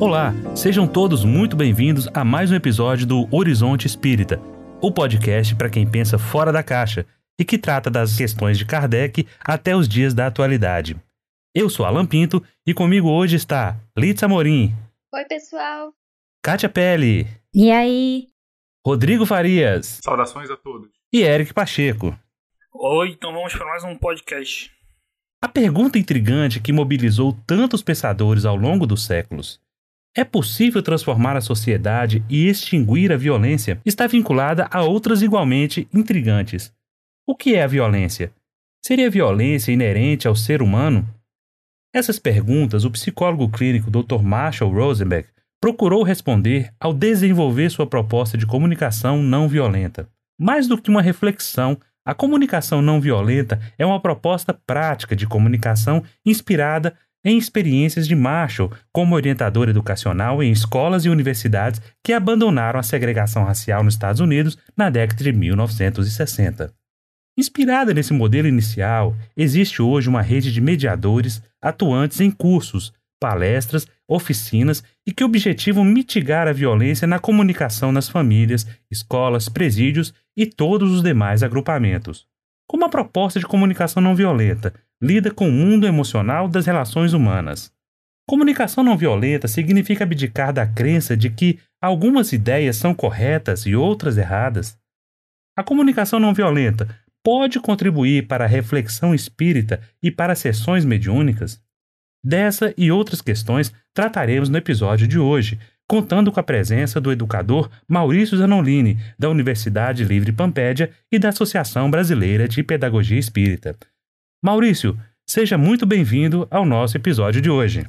Olá, sejam todos muito bem-vindos a mais um episódio do Horizonte Espírita, o podcast para quem pensa fora da caixa e que trata das questões de Kardec até os dias da atualidade. Eu sou Alan Pinto e comigo hoje está Litz Amorim. Oi, pessoal. Kátia Pele. E aí? Rodrigo Farias. Saudações a todos. E Eric Pacheco. Oi, então vamos para mais um podcast. A pergunta intrigante que mobilizou tantos pensadores ao longo dos séculos é possível transformar a sociedade e extinguir a violência? Está vinculada a outras igualmente intrigantes. O que é a violência? Seria violência inerente ao ser humano? Essas perguntas o psicólogo clínico Dr. Marshall Rosenberg procurou responder ao desenvolver sua proposta de comunicação não violenta. Mais do que uma reflexão, a comunicação não violenta é uma proposta prática de comunicação inspirada em experiências de Marshall como orientador educacional em escolas e universidades que abandonaram a segregação racial nos Estados Unidos na década de 1960. Inspirada nesse modelo inicial, existe hoje uma rede de mediadores atuantes em cursos, palestras, oficinas e que objetivam mitigar a violência na comunicação nas famílias, escolas, presídios e todos os demais agrupamentos. Como a proposta de comunicação não violenta lida com o mundo emocional das relações humanas. Comunicação não violenta significa abdicar da crença de que algumas ideias são corretas e outras erradas. A comunicação não violenta pode contribuir para a reflexão espírita e para sessões mediúnicas? Dessa e outras questões trataremos no episódio de hoje, contando com a presença do educador Maurício Zanolini, da Universidade Livre Pampédia e da Associação Brasileira de Pedagogia Espírita. Maurício, seja muito bem-vindo ao nosso episódio de hoje.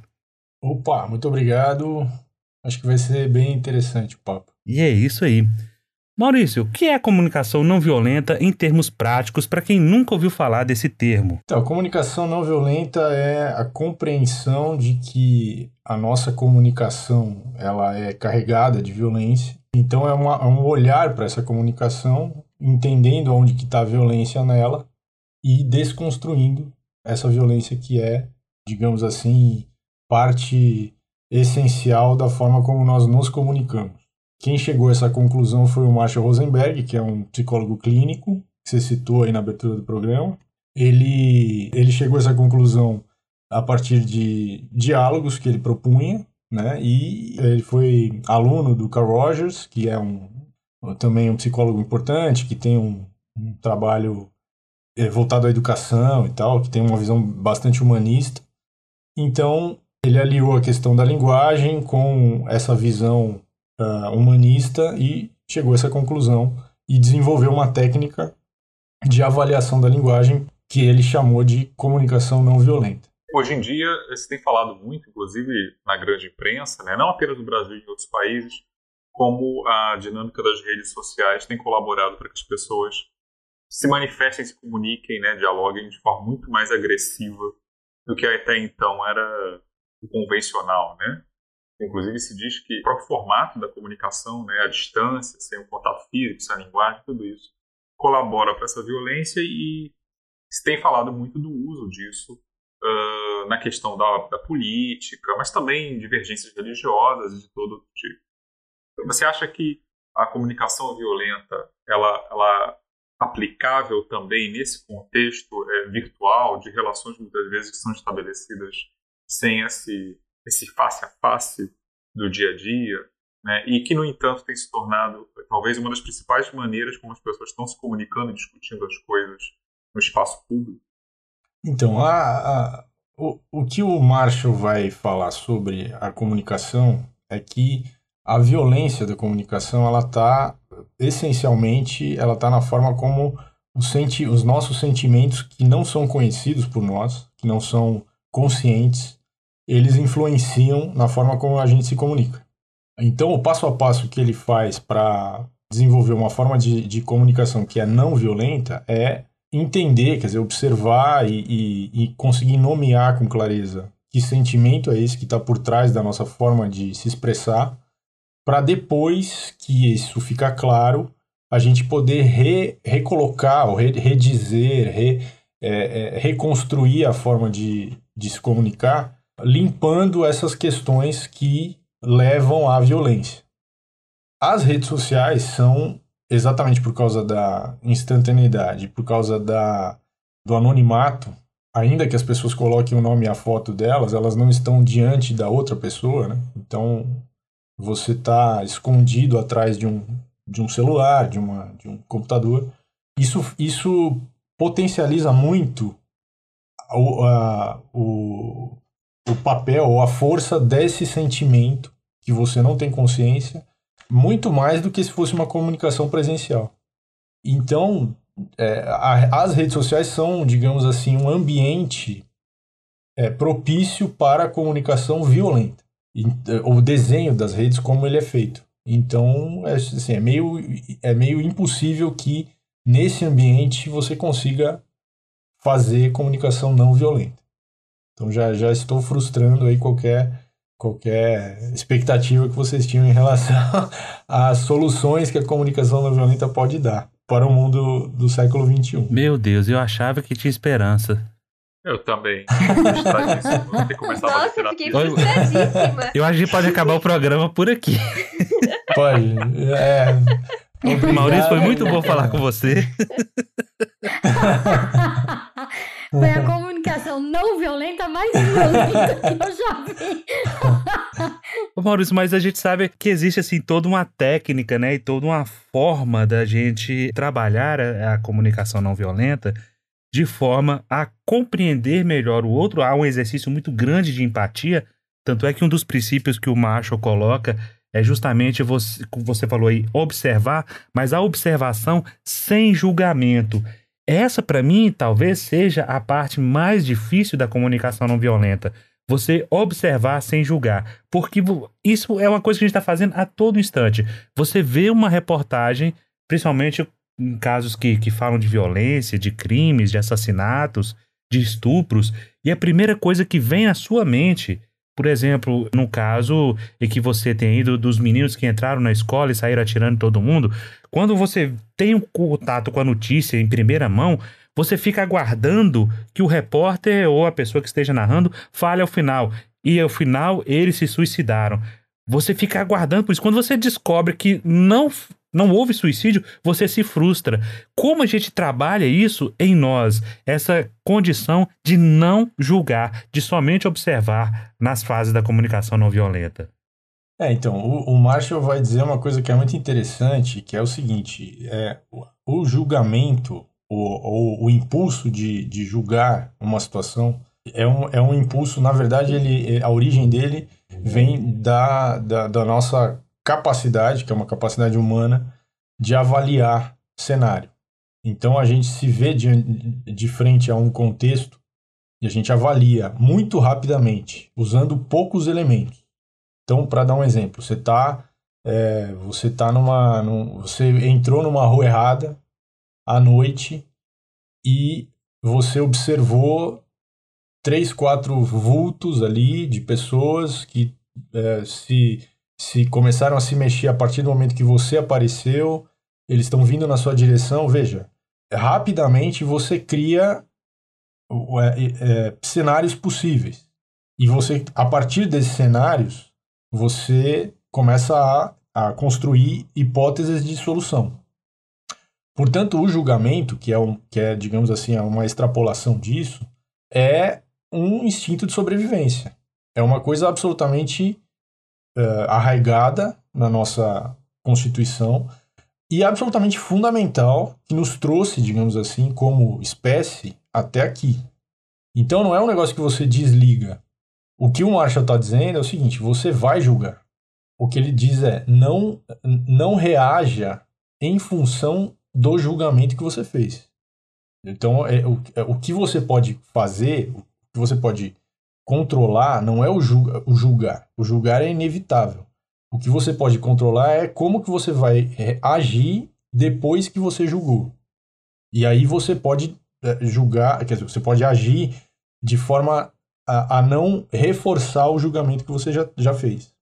Opa, muito obrigado. Acho que vai ser bem interessante o papo. E é isso aí. Maurício, o que é comunicação não violenta em termos práticos para quem nunca ouviu falar desse termo? Então, a comunicação não violenta é a compreensão de que a nossa comunicação ela é carregada de violência. Então, é, uma, é um olhar para essa comunicação, entendendo onde que está a violência nela e desconstruindo essa violência que é, digamos assim, parte essencial da forma como nós nos comunicamos. Quem chegou a essa conclusão foi o Marshall Rosenberg, que é um psicólogo clínico, que você citou aí na abertura do programa. Ele, ele chegou a essa conclusão a partir de diálogos que ele propunha, né? E ele foi aluno do Carl Rogers, que é um também um psicólogo importante, que tem um, um trabalho voltado à educação e tal, que tem uma visão bastante humanista. Então, ele aliou a questão da linguagem com essa visão uh, humanista e chegou a essa conclusão e desenvolveu uma técnica de avaliação da linguagem que ele chamou de comunicação não violenta. Hoje em dia, se tem falado muito, inclusive na grande imprensa, né, não apenas no Brasil e em outros países, como a dinâmica das redes sociais tem colaborado para que as pessoas se manifestem, se comuniquem, né, dialoguem de forma muito mais agressiva do que até então era o convencional, né? Inclusive se diz que o próprio formato da comunicação, né, a distância, sem o contato físico, sem a linguagem, tudo isso colabora para essa violência e se tem falado muito do uso disso uh, na questão da, da, política, mas também divergências religiosas de todo tipo. Você acha que a comunicação violenta ela, ela aplicável também nesse contexto é, virtual de relações muitas vezes que são estabelecidas sem esse, esse face a face do dia a dia, né, e que, no entanto, tem se tornado talvez uma das principais maneiras como as pessoas estão se comunicando e discutindo as coisas no espaço público. Então, a, a, o, o que o Marshall vai falar sobre a comunicação é que a violência da comunicação ela está essencialmente ela está na forma como os, senti os nossos sentimentos que não são conhecidos por nós, que não são conscientes, eles influenciam na forma como a gente se comunica. Então, o passo a passo que ele faz para desenvolver uma forma de, de comunicação que é não violenta é entender, quer dizer, observar e, e, e conseguir nomear com clareza que sentimento é esse que está por trás da nossa forma de se expressar para depois que isso ficar claro, a gente poder re, recolocar, ou re, redizer, re, é, é, reconstruir a forma de, de se comunicar, limpando essas questões que levam à violência. As redes sociais são exatamente por causa da instantaneidade, por causa da, do anonimato, ainda que as pessoas coloquem o nome e a foto delas, elas não estão diante da outra pessoa, né? Então você está escondido atrás de um, de um celular, de, uma, de um computador. Isso, isso potencializa muito o, a, o, o papel ou a força desse sentimento que você não tem consciência, muito mais do que se fosse uma comunicação presencial. Então, é, a, as redes sociais são, digamos assim, um ambiente é, propício para a comunicação violenta. E, o desenho das redes, como ele é feito. Então, é, assim, é, meio, é meio impossível que nesse ambiente você consiga fazer comunicação não violenta. Então já, já estou frustrando aí qualquer, qualquer expectativa que vocês tinham em relação às soluções que a comunicação não violenta pode dar para o mundo do século XXI. Meu Deus, eu achava que tinha esperança. Eu também. Nossa, fiquei frustradíssima. Eu acho que pode acabar o programa por aqui. Pode. É, Obrigado. Maurício, foi muito bom falar com você. foi a comunicação não violenta mais violenta que eu já vi. Ô Maurício, mas a gente sabe que existe assim toda uma técnica, né, e toda uma forma da gente trabalhar a, a comunicação não violenta de forma a compreender melhor o outro. Há um exercício muito grande de empatia, tanto é que um dos princípios que o Marshall coloca é justamente você, como você falou aí, observar, mas a observação sem julgamento. Essa, para mim, talvez seja a parte mais difícil da comunicação não violenta. Você observar sem julgar. Porque isso é uma coisa que a gente está fazendo a todo instante. Você vê uma reportagem, principalmente em casos que, que falam de violência, de crimes, de assassinatos, de estupros, e a primeira coisa que vem à sua mente por exemplo, no caso em que você tem ido dos meninos que entraram na escola e saíram atirando todo mundo, quando você tem um contato com a notícia em primeira mão, você fica aguardando que o repórter ou a pessoa que esteja narrando fale ao final. E ao final eles se suicidaram. Você fica aguardando por isso. Quando você descobre que não não houve suicídio, você se frustra. Como a gente trabalha isso em nós? Essa condição de não julgar, de somente observar nas fases da comunicação não violenta. É, então, o, o Marshall vai dizer uma coisa que é muito interessante, que é o seguinte, é, o, o julgamento, o, o, o impulso de, de julgar uma situação, é um, é um impulso, na verdade, ele, a origem dele vem da, da, da nossa capacidade, que é uma capacidade humana, de avaliar cenário. Então a gente se vê de, de frente a um contexto e a gente avalia muito rapidamente, usando poucos elementos. Então, para dar um exemplo, você está é, você tá numa. Num, você entrou numa rua errada à noite e você observou três, quatro vultos ali de pessoas que é, se se começaram a se mexer a partir do momento que você apareceu, eles estão vindo na sua direção, veja, rapidamente você cria é, é, cenários possíveis. E você, a partir desses cenários, você começa a, a construir hipóteses de solução. Portanto, o julgamento, que é, um, que é, digamos assim, uma extrapolação disso, é um instinto de sobrevivência. É uma coisa absolutamente uh, arraigada na nossa Constituição e absolutamente fundamental que nos trouxe, digamos assim, como espécie até aqui. Então não é um negócio que você desliga. O que o Marshall está dizendo é o seguinte: você vai julgar. O que ele diz é não não reaja em função do julgamento que você fez. Então é, o, é, o que você pode fazer, o que você pode controlar não é o, julga, o julgar. O julgar é inevitável. O que você pode controlar é como que você vai é, agir depois que você julgou. E aí você pode é, julgar, quer dizer, você pode agir de forma a, a não reforçar o julgamento que você já, já fez.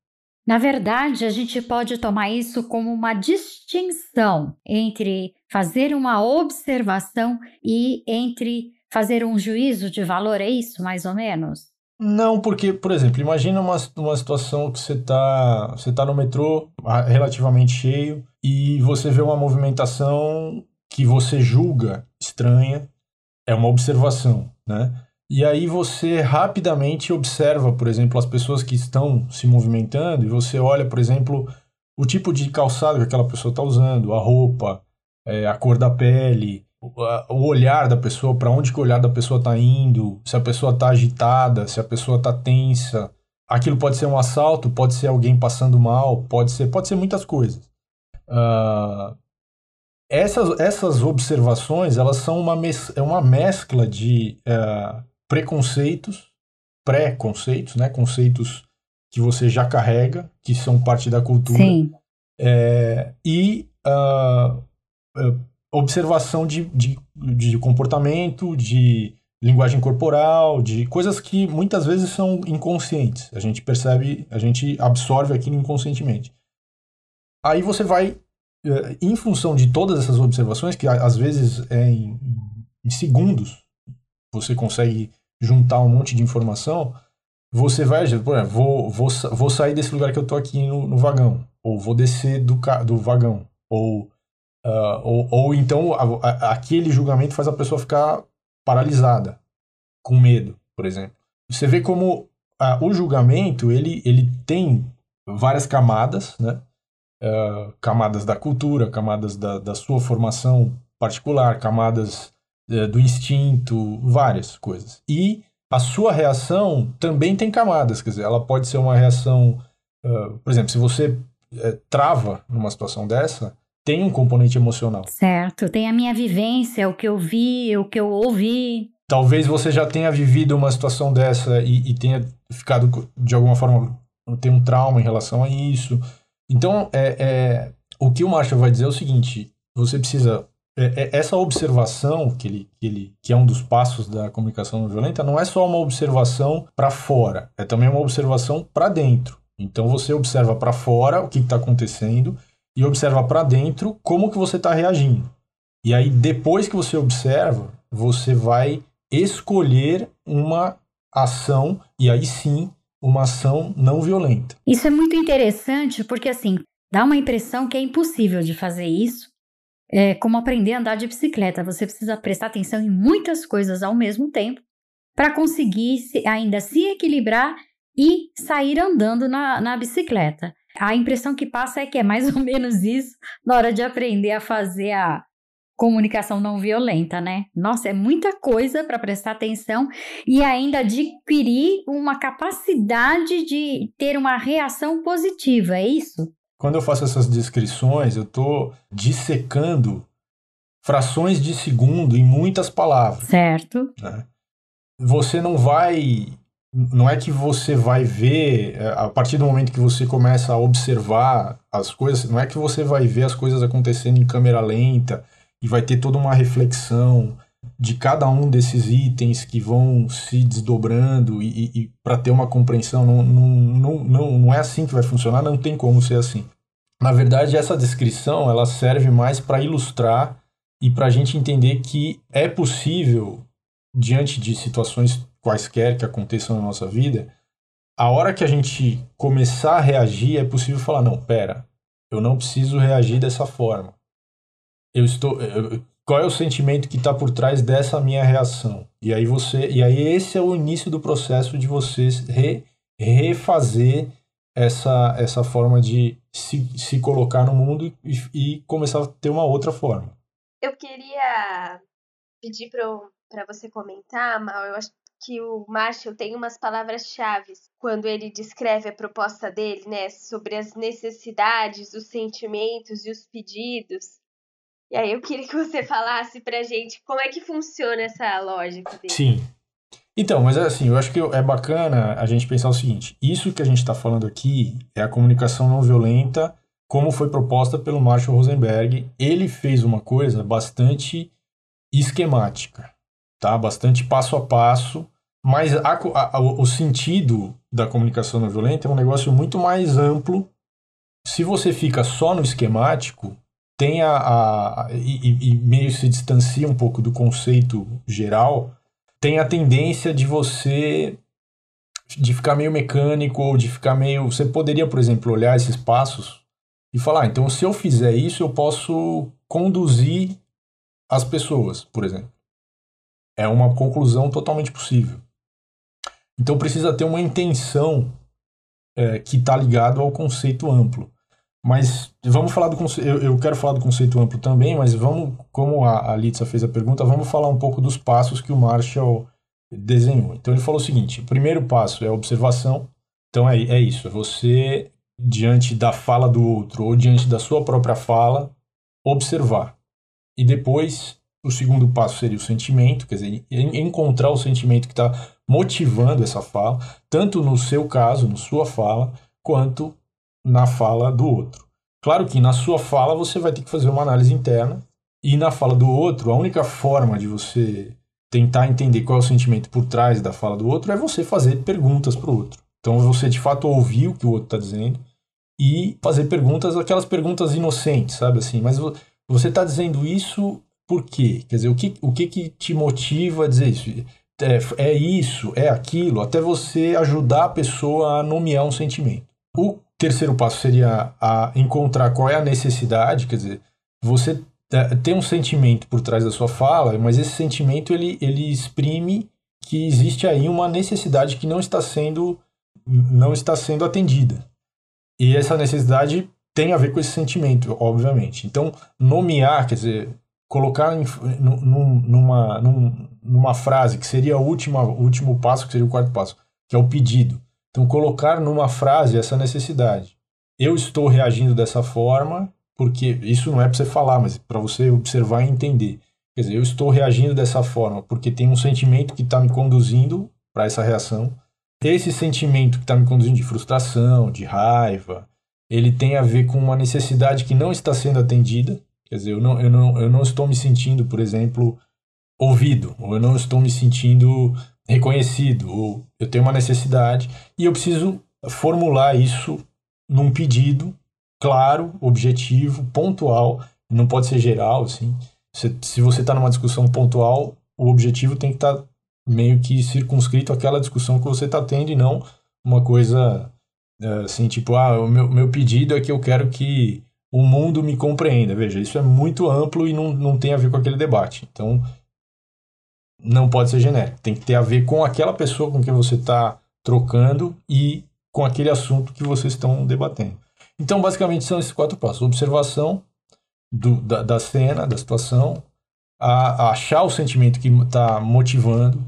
Na verdade, a gente pode tomar isso como uma distinção entre fazer uma observação e entre fazer um juízo de valor, é isso, mais ou menos? Não, porque, por exemplo, imagina uma, uma situação que você está você tá no metrô relativamente cheio e você vê uma movimentação que você julga estranha, é uma observação, né? E aí você rapidamente observa, por exemplo, as pessoas que estão se movimentando e você olha, por exemplo, o tipo de calçado que aquela pessoa está usando, a roupa, é, a cor da pele, o olhar da pessoa, para onde que o olhar da pessoa está indo, se a pessoa está agitada, se a pessoa está tensa. Aquilo pode ser um assalto, pode ser alguém passando mal, pode ser, pode ser muitas coisas. Uh, essas, essas observações elas são uma, mes é uma mescla de uh, preconceitos, pré-conceitos, né? conceitos que você já carrega, que são parte da cultura, é, e uh, observação de, de, de comportamento, de linguagem corporal, de coisas que muitas vezes são inconscientes. A gente percebe, a gente absorve aquilo inconscientemente. Aí você vai, eh, em função de todas essas observações, que às vezes é em, em segundos, você consegue juntar um monte de informação, você vai, por exemplo, vou, vou, vou sair desse lugar que eu tô aqui no, no vagão, ou vou descer do, do vagão, ou Uh, ou, ou então a, a, aquele julgamento faz a pessoa ficar paralisada, com medo, por exemplo. Você vê como uh, o julgamento ele, ele tem várias camadas, né? Uh, camadas da cultura, camadas da, da sua formação particular, camadas uh, do instinto, várias coisas. E a sua reação também tem camadas, quer dizer, ela pode ser uma reação, por exemplo, se você eh, trava numa situação dessa, tem um componente emocional. Certo, tem a minha vivência, o que eu vi, o que eu ouvi. Talvez você já tenha vivido uma situação dessa e, e tenha ficado, de alguma forma, tem um trauma em relação a isso. Então, é, é, o que o Marshall vai dizer é o seguinte: você precisa. É, é, essa observação, que, ele, que, ele, que é um dos passos da comunicação não violenta, não é só uma observação para fora, é também uma observação para dentro. Então, você observa para fora o que está acontecendo e observa para dentro como que você está reagindo. E aí, depois que você observa, você vai escolher uma ação, e aí sim, uma ação não violenta. Isso é muito interessante porque, assim, dá uma impressão que é impossível de fazer isso. É como aprender a andar de bicicleta. Você precisa prestar atenção em muitas coisas ao mesmo tempo para conseguir ainda se equilibrar e sair andando na, na bicicleta. A impressão que passa é que é mais ou menos isso na hora de aprender a fazer a comunicação não violenta, né? Nossa, é muita coisa para prestar atenção e ainda adquirir uma capacidade de ter uma reação positiva, é isso? Quando eu faço essas descrições, eu estou dissecando frações de segundo em muitas palavras. Certo. Né? Você não vai não é que você vai ver, é, a partir do momento que você começa a observar as coisas, não é que você vai ver as coisas acontecendo em câmera lenta e vai ter toda uma reflexão de cada um desses itens que vão se desdobrando e, e, e para ter uma compreensão. Não, não, não, não, é assim que vai funcionar, não tem como ser assim. Na verdade, essa descrição ela serve mais para ilustrar e para a gente entender que é possível, diante de situações quaisquer que aconteçam na nossa vida, a hora que a gente começar a reagir, é possível falar: não, pera, eu não preciso reagir dessa forma. Eu estou. Eu, qual é o sentimento que está por trás dessa minha reação? E aí você, e aí esse é o início do processo de você re, refazer essa, essa forma de se, se colocar no mundo e, e começar a ter uma outra forma. Eu queria pedir para você comentar, Mal, eu acho que o Marshall tem umas palavras-chave quando ele descreve a proposta dele, né, sobre as necessidades, os sentimentos e os pedidos. E aí eu queria que você falasse pra gente como é que funciona essa lógica dele. Sim. Então, mas assim, eu acho que é bacana a gente pensar o seguinte: isso que a gente está falando aqui é a comunicação não violenta, como foi proposta pelo Marshall Rosenberg. Ele fez uma coisa bastante esquemática tá? Bastante passo a passo, mas a, a, o sentido da comunicação não violenta é um negócio muito mais amplo. Se você fica só no esquemático, tem a, a e, e meio se distancia um pouco do conceito geral, tem a tendência de você de ficar meio mecânico ou de ficar meio. Você poderia, por exemplo, olhar esses passos e falar: ah, então, se eu fizer isso, eu posso conduzir as pessoas, por exemplo. É uma conclusão totalmente possível. Então, precisa ter uma intenção é, que está ligado ao conceito amplo. Mas vamos falar do conceito. Eu, eu, quero falar do conceito amplo também, mas vamos, como a, a Litsa fez a pergunta, vamos falar um pouco dos passos que o Marshall desenhou. Então ele falou o seguinte: o primeiro passo é a observação. Então é, é isso, é você, diante da fala do outro ou diante da sua própria fala, observar. E depois, o segundo passo seria o sentimento, quer dizer, encontrar o sentimento que está motivando essa fala, tanto no seu caso, na sua fala, quanto na fala do outro. Claro que na sua fala você vai ter que fazer uma análise interna, e na fala do outro, a única forma de você tentar entender qual é o sentimento por trás da fala do outro é você fazer perguntas para o outro. Então você de fato ouvir o que o outro está dizendo e fazer perguntas, aquelas perguntas inocentes, sabe assim? Mas você está dizendo isso por quê? Quer dizer, o que, o que, que te motiva a dizer isso? É, é isso, é aquilo, até você ajudar a pessoa a nomear um sentimento. O terceiro passo seria a encontrar qual é a necessidade, quer dizer, você é, tem um sentimento por trás da sua fala, mas esse sentimento ele, ele exprime que existe aí uma necessidade que não está sendo não está sendo atendida. E essa necessidade tem a ver com esse sentimento, obviamente. Então, nomear, quer dizer, colocar em, num, numa, num, numa frase que seria o último, último passo, que seria o quarto passo, que é o pedido. Então, colocar numa frase essa necessidade. Eu estou reagindo dessa forma porque isso não é para você falar, mas para você observar e entender. Quer dizer, eu estou reagindo dessa forma porque tem um sentimento que está me conduzindo para essa reação. Esse sentimento que está me conduzindo de frustração, de raiva, ele tem a ver com uma necessidade que não está sendo atendida. Quer dizer, eu não, eu não, eu não estou me sentindo, por exemplo, ouvido, ou eu não estou me sentindo reconhecido, ou eu tenho uma necessidade e eu preciso formular isso num pedido claro, objetivo, pontual, não pode ser geral, assim. Se, se você está numa discussão pontual, o objetivo tem que estar tá meio que circunscrito àquela discussão que você está tendo e não uma coisa é, assim, tipo, ah, o meu, meu pedido é que eu quero que o mundo me compreenda. Veja, isso é muito amplo e não, não tem a ver com aquele debate. Então, não pode ser genérico. Tem que ter a ver com aquela pessoa com quem você está trocando e com aquele assunto que vocês estão debatendo. Então, basicamente, são esses quatro passos: observação do, da, da cena, da situação, a, a achar o sentimento que está motivando,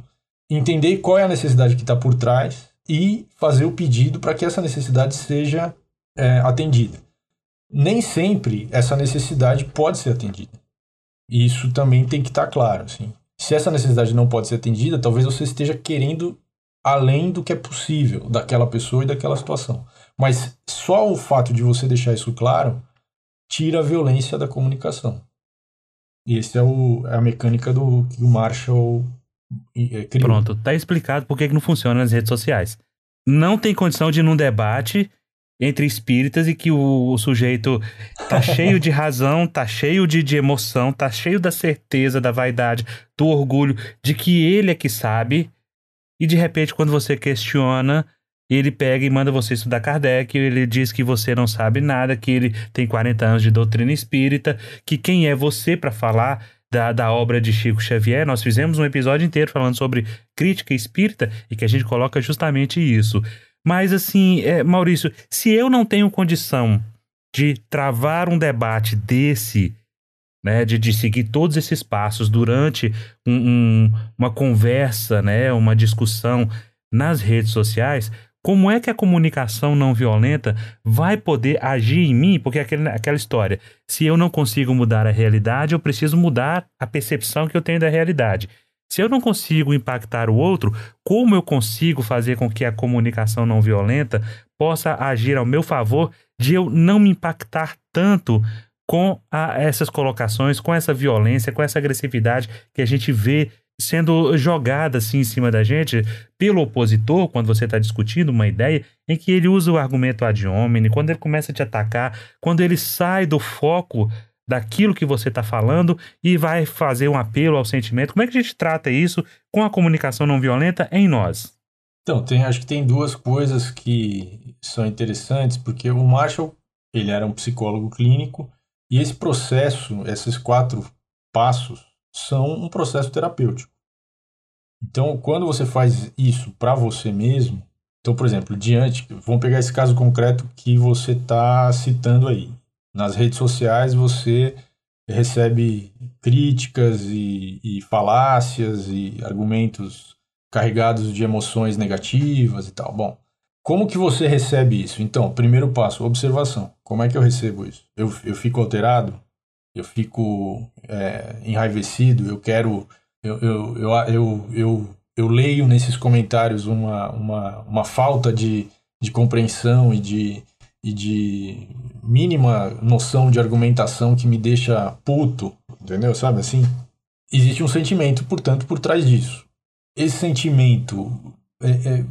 entender qual é a necessidade que está por trás e fazer o pedido para que essa necessidade seja é, atendida. Nem sempre essa necessidade pode ser atendida. Isso também tem que estar tá claro. Assim. Se essa necessidade não pode ser atendida, talvez você esteja querendo além do que é possível daquela pessoa e daquela situação. Mas só o fato de você deixar isso claro tira a violência da comunicação. E essa é, o, é a mecânica do que o Marshall é, criou. Pronto, tá explicado por que não funciona nas redes sociais. Não tem condição de num debate entre espíritas e que o, o sujeito tá cheio de razão, tá cheio de, de emoção, tá cheio da certeza, da vaidade, do orgulho de que ele é que sabe. E de repente, quando você questiona, ele pega e manda você estudar Kardec, ele diz que você não sabe nada, que ele tem 40 anos de doutrina espírita, que quem é você para falar da, da obra de Chico Xavier. Nós fizemos um episódio inteiro falando sobre crítica espírita e que a gente coloca justamente isso. Mas assim, é, Maurício, se eu não tenho condição de travar um debate desse, né, de, de seguir todos esses passos durante um, um, uma conversa, né, uma discussão nas redes sociais, como é que a comunicação não violenta vai poder agir em mim? Porque aquele, aquela história, se eu não consigo mudar a realidade, eu preciso mudar a percepção que eu tenho da realidade. Se eu não consigo impactar o outro, como eu consigo fazer com que a comunicação não violenta possa agir ao meu favor de eu não me impactar tanto com a, essas colocações, com essa violência, com essa agressividade que a gente vê sendo jogada assim em cima da gente pelo opositor, quando você está discutindo uma ideia, em que ele usa o argumento ad hominem, quando ele começa a te atacar, quando ele sai do foco daquilo que você está falando e vai fazer um apelo ao sentimento. Como é que a gente trata isso com a comunicação não violenta em nós? Então, tem, acho que tem duas coisas que são interessantes, porque o Marshall, ele era um psicólogo clínico, e esse processo, esses quatro passos, são um processo terapêutico. Então, quando você faz isso para você mesmo, então, por exemplo, diante, vamos pegar esse caso concreto que você está citando aí. Nas redes sociais você recebe críticas e, e falácias e argumentos carregados de emoções negativas e tal. Bom, como que você recebe isso? Então, primeiro passo, observação. Como é que eu recebo isso? Eu, eu fico alterado? Eu fico é, enraivecido? Eu quero... Eu, eu, eu, eu, eu, eu leio nesses comentários uma, uma, uma falta de, de compreensão e de, e de mínima noção de argumentação que me deixa puto, entendeu? Sabe assim? Existe um sentimento, portanto, por trás disso. Esse sentimento, é, é,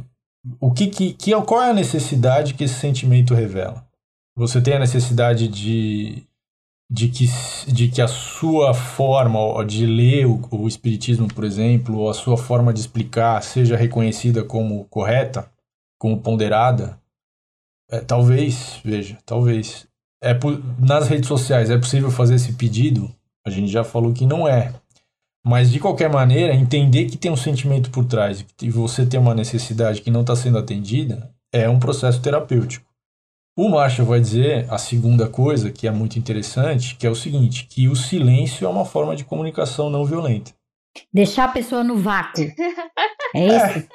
o que, que, que, qual é a necessidade que esse sentimento revela? Você tem a necessidade de, de, que, de que a sua forma de ler o, o Espiritismo, por exemplo, ou a sua forma de explicar seja reconhecida como correta, como ponderada? É, talvez, veja, talvez. É, nas redes sociais é possível fazer esse pedido? A gente já falou que não é. Mas, de qualquer maneira, entender que tem um sentimento por trás e você tem uma necessidade que não está sendo atendida é um processo terapêutico. O Marshall vai dizer a segunda coisa, que é muito interessante, que é o seguinte, que o silêncio é uma forma de comunicação não violenta. Deixar a pessoa no vácuo. É isso? É.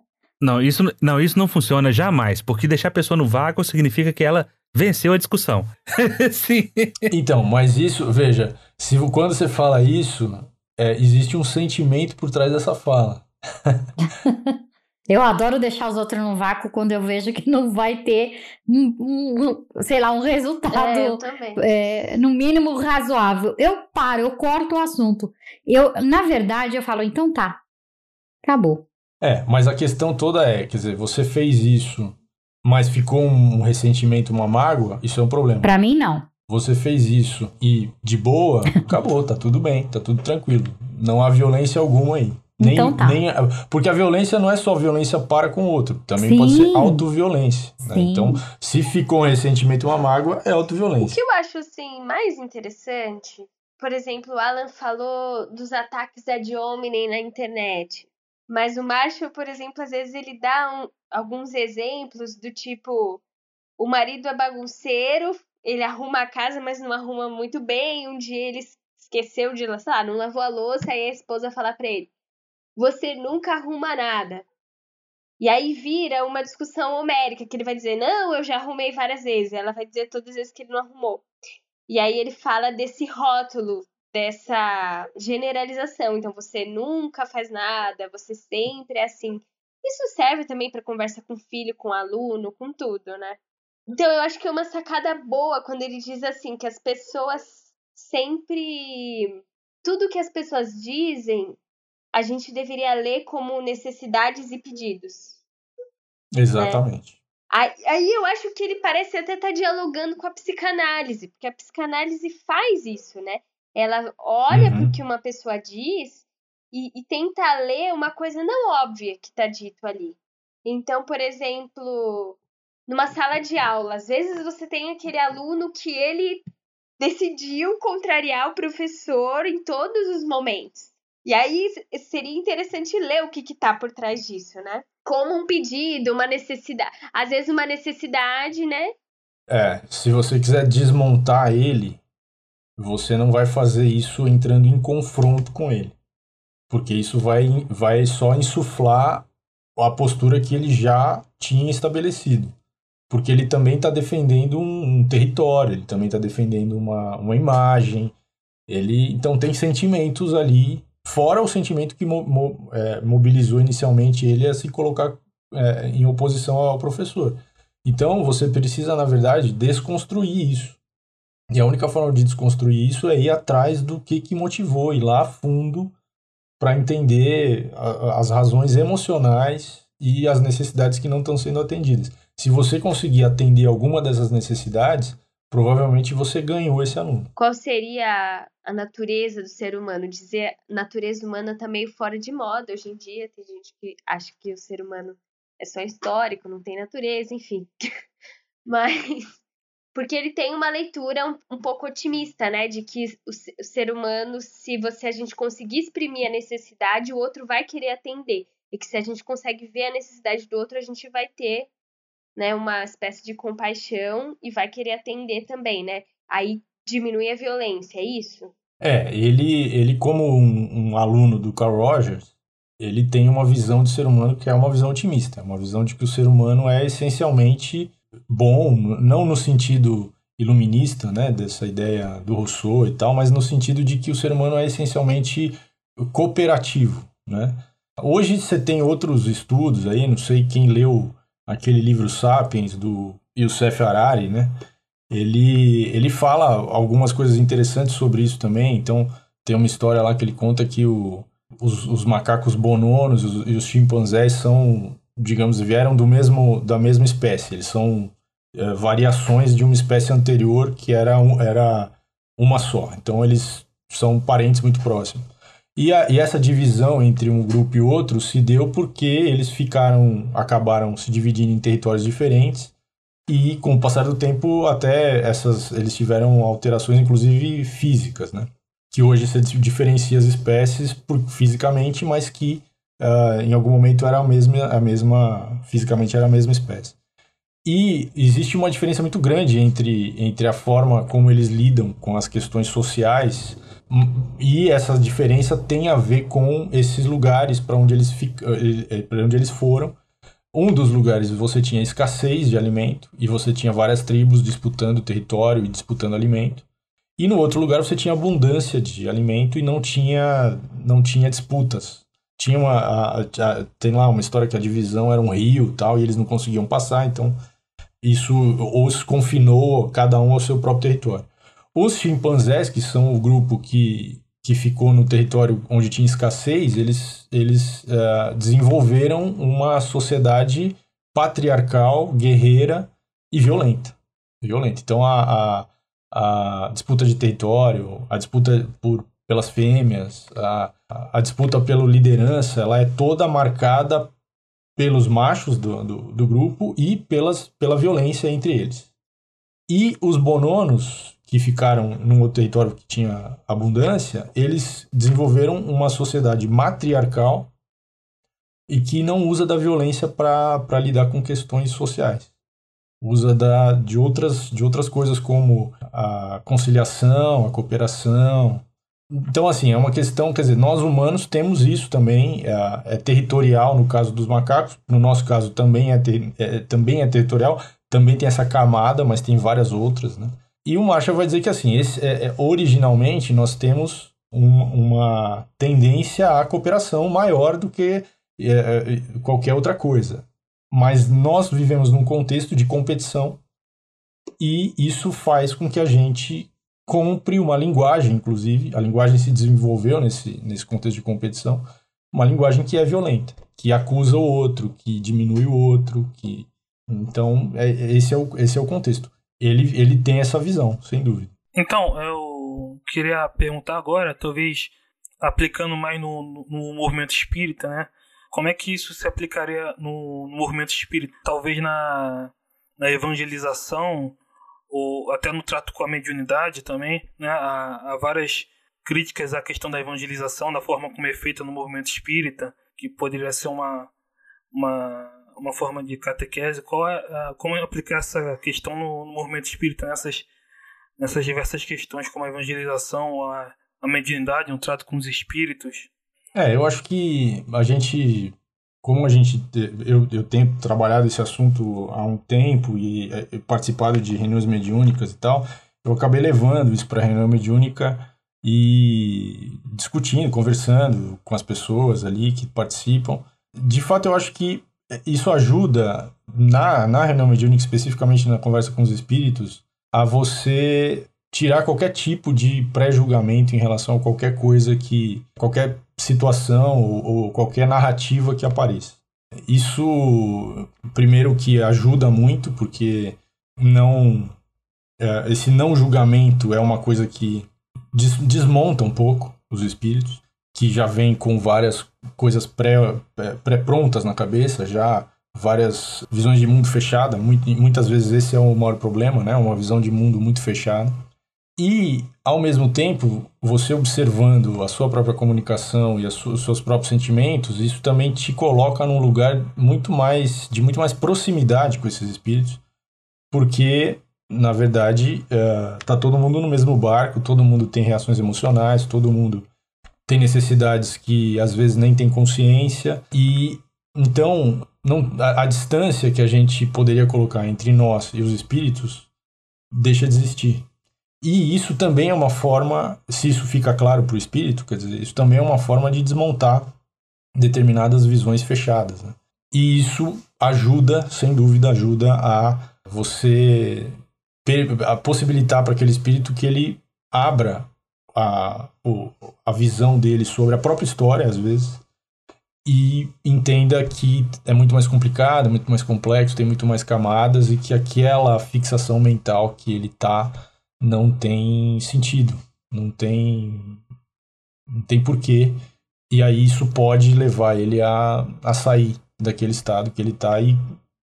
É. Não, isso não, isso não funciona jamais, porque deixar a pessoa no vácuo significa que ela venceu a discussão. Sim. Então, mas isso, veja, se quando você fala isso, é, existe um sentimento por trás dessa fala. Eu adoro deixar os outros no vácuo quando eu vejo que não vai ter, um, um, sei lá, um resultado, é, é, no mínimo razoável. Eu paro, eu corto o assunto. Eu, na verdade, eu falo, então tá, acabou. É, mas a questão toda é, quer dizer, você fez isso, mas ficou um ressentimento, uma mágoa, isso é um problema. Para mim, não. Você fez isso e de boa, acabou, tá tudo bem, tá tudo tranquilo. Não há violência alguma aí. Nem, então tá. Nem, porque a violência não é só violência para com o outro, também Sim. pode ser autoviolência. Né? Então, se ficou um ressentimento, uma mágoa, é autoviolência. O que eu acho assim mais interessante, por exemplo, o Alan falou dos ataques ad hominem na internet. Mas o Marshall, por exemplo, às vezes ele dá um, alguns exemplos do tipo: o marido é bagunceiro, ele arruma a casa, mas não arruma muito bem. Um dia ele esqueceu de, sei lá, não lavou a louça, aí a esposa fala pra ele: Você nunca arruma nada. E aí vira uma discussão homérica, que ele vai dizer: Não, eu já arrumei várias vezes. Ela vai dizer todas as vezes que ele não arrumou. E aí ele fala desse rótulo dessa generalização. Então, você nunca faz nada, você sempre é assim. Isso serve também para conversa com filho, com aluno, com tudo, né? Então, eu acho que é uma sacada boa quando ele diz assim que as pessoas sempre tudo que as pessoas dizem, a gente deveria ler como necessidades e pedidos. Exatamente. Né? Aí eu acho que ele parece até estar tá dialogando com a psicanálise, porque a psicanálise faz isso, né? Ela olha uhum. para o que uma pessoa diz e, e, tenta ler uma coisa não óbvia que está dito ali. Então, por exemplo, numa sala de aula, às vezes você tem aquele aluno que ele decidiu contrariar o professor em todos os momentos. E aí seria interessante ler o que está por trás disso, né? Como um pedido, uma necessidade. Às vezes uma necessidade, né? É, se você quiser desmontar ele, você não vai fazer isso entrando em confronto com ele. Porque isso vai, vai só insuflar a postura que ele já tinha estabelecido. Porque ele também está defendendo um, um, território, ele também está defendendo uma, uma imagem. Ele Então tem sentimentos ali, fora o sentimento que mo, mo, é, mobilizou inicialmente ele a se colocar é, em oposição ao professor. Então você precisa, na verdade, desconstruir isso. E a única forma de desconstruir isso é ir atrás do que, que motivou, ir lá a fundo para entender a, as razões emocionais e as necessidades que não estão sendo atendidas. Se você conseguir atender alguma dessas necessidades, provavelmente você ganhou esse aluno. Qual seria a natureza do ser humano? Dizer natureza humana tá meio fora de moda hoje em dia. Tem gente que acha que o ser humano é só histórico, não tem natureza, enfim. Mas porque ele tem uma leitura um, um pouco otimista, né, de que o, o, ser humano, se você a gente conseguir exprimir a necessidade, o outro vai querer atender, e que se a gente consegue ver a necessidade do outro, a gente vai ter, né, uma espécie de compaixão e vai querer atender também, né? Aí diminui a violência, é isso? É, ele, ele como um, um aluno do Carl Rogers, ele tem uma visão de ser humano que é uma visão otimista, uma visão de que o ser humano é essencialmente bom, não no sentido iluminista, né, dessa ideia do Rousseau e tal, mas no sentido de que o ser humano é essencialmente cooperativo, né? Hoje você tem outros estudos aí, não sei quem leu aquele livro Sapiens do Youssef Harari, né? Ele, ele fala algumas coisas interessantes sobre isso também. Então, tem uma história lá que ele conta que o, os, os macacos bononos e os chimpanzés são digamos, vieram do mesmo, da mesma espécie. Eles são é, variações de uma espécie anterior que era, um, era uma só. Então eles são parentes muito próximos. E, a, e, essa divisão entre um grupo e outro se deu porque eles ficaram, acabaram se dividindo em territórios diferentes e com o passar do tempo até essas eles tiveram alterações inclusive físicas, né? Que hoje se diferencia as espécies por, fisicamente, mas que uh, em algum momento era a mesma, a mesma, fisicamente era a mesma espécie. E existe uma diferença muito grande entre, entre a forma como eles lidam com as questões sociais hum, e essa diferença tem a ver com esses lugares para onde eles eh, eh, para onde eles foram. Um dos lugares você tinha escassez de alimento e você tinha várias tribos disputando território e disputando alimento. E no outro lugar você tinha abundância de alimento e não tinha não tinha disputas tinha uma a, a, tem lá uma história que a divisão era um rio tal e eles não conseguiam passar então isso os confinou cada um ao seu próprio território. Os chimpanzés que são o grupo que que ficou no território onde tinha escassez eles eles uh, desenvolveram uma sociedade patriarcal guerreira e violenta violenta. Então a, a, a disputa de território a disputa por pelas fêmeas, a, a disputa pela liderança, ela é toda marcada pelos machos do, do, do, grupo e pelas, pela violência entre eles. E os bononos, que ficaram num outro território que tinha abundância, eles desenvolveram uma sociedade matriarcal e que não usa da violência para lidar com questões sociais. Usa da, de, outras, de outras coisas como a conciliação, a cooperação, então, assim, é uma questão, quer dizer, nós humanos temos isso também, é, é territorial no caso dos macacos, no nosso caso também é, ter, é, também é territorial, também tem essa camada, mas tem várias outras, né? E o Marshall vai dizer que, assim, esse, é, é originalmente nós temos um, uma tendência à cooperação maior do que é, é, qualquer outra coisa. Mas nós vivemos num contexto de competição e isso faz com que a gente compre uma linguagem, inclusive, a linguagem se desenvolveu nesse, nesse contexto de competição, uma linguagem que é violenta, que acusa o outro, que diminui o outro, que então é, esse, é o, esse é o contexto. Ele, ele tem essa visão, sem dúvida. Então, eu queria perguntar agora, talvez aplicando mais no, no movimento espírita, né? Como é que isso se aplicaria no, no movimento espírita? Talvez na, na evangelização ou até no trato com a mediunidade também, né? Há, há, várias críticas à questão da evangelização, da forma como é feita no movimento espírita, que poderia ser uma, uma, uma forma de catequese. Qual é, como aplicar essa questão no, no, movimento espírita, nessas, nessas diversas questões, como a evangelização, a, a mediunidade, um trato com os espíritos? É, eu acho que a gente como a gente eu, eu tenho trabalhado esse assunto há um tempo e, e participado de reuniões mediúnicas e tal, eu acabei levando isso para a reunião mediúnica e discutindo, conversando com as pessoas ali que participam. De fato, eu acho que isso ajuda na, na reunião mediúnica, especificamente na conversa com os espíritos, a você tirar qualquer tipo de pré-julgamento em relação a qualquer coisa que. qualquer situação ou, ou qualquer narrativa que apareça. Isso, primeiro, que ajuda muito, porque não é, esse não julgamento é uma coisa que des desmonta um pouco os espíritos, que já vem com várias coisas pré-prontas pré na cabeça, já várias visões de mundo fechada. Muitas vezes esse é o maior problema, né? Uma visão de mundo muito fechada. E, ao mesmo tempo, você observando a sua própria comunicação e os seus próprios sentimentos, isso também te coloca num lugar muito mais de muito mais proximidade com esses espíritos, porque na verdade uh, todo mundo no mesmo barco, todo mundo tem reações emocionais, todo mundo tem necessidades que às vezes nem tem consciência e então não, a, a distância que a gente poderia colocar entre nós e os espíritos deixa de existir. E isso também é uma forma, se isso fica claro para o espírito, quer dizer, isso também é uma forma de desmontar determinadas visões fechadas. Né? E isso ajuda, sem dúvida, ajuda a você a possibilitar para aquele espírito que ele abra a, a visão dele sobre a própria história, às vezes, e entenda que é muito mais complicado, muito mais complexo, tem muito mais camadas e que aquela fixação mental que ele está não tem sentido, não tem não tem porquê. E aí isso pode levar ele a, a sair daquele estado que ele está e,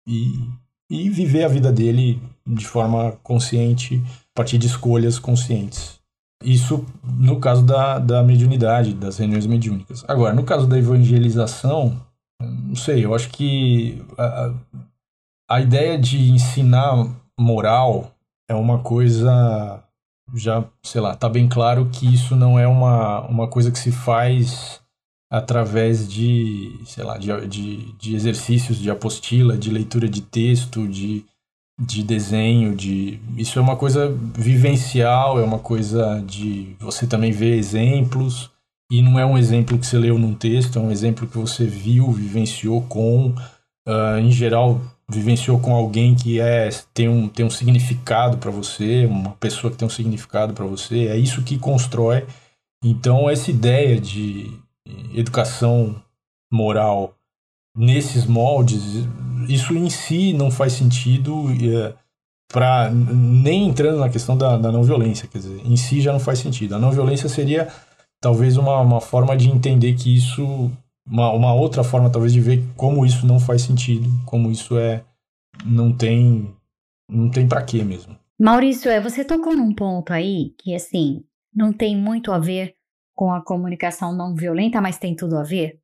e, e viver a vida dele de forma consciente, a partir de escolhas conscientes. Isso no caso da, da mediunidade, das reuniões mediúnicas. Agora, no caso da evangelização, não sei, eu acho que a, a ideia de ensinar moral é uma coisa já, sei lá, tá bem claro que isso não é uma, uma coisa que se faz através de, sei lá, de, de, de exercícios de apostila, de leitura de texto, de, de desenho, de isso é uma coisa vivencial, é uma coisa de você também ver exemplos e não é um exemplo que você leu num texto, é um exemplo que você viu, vivenciou com, uh, em geral vivenciou com alguém que é tem um, tem um significado para você, uma pessoa que tem um significado para você, é isso que constrói. Então, essa ideia de educação moral nesses moldes, isso em si não faz sentido é, para nem entrando na questão da, da não violência, quer dizer, em si já não faz sentido. A não violência seria talvez uma, uma forma de entender que isso uma, uma outra forma talvez de ver como isso não faz sentido, como isso é não tem não tem para quê mesmo. Maurício, é, você tocou num ponto aí que assim, não tem muito a ver com a comunicação não violenta, mas tem tudo a ver,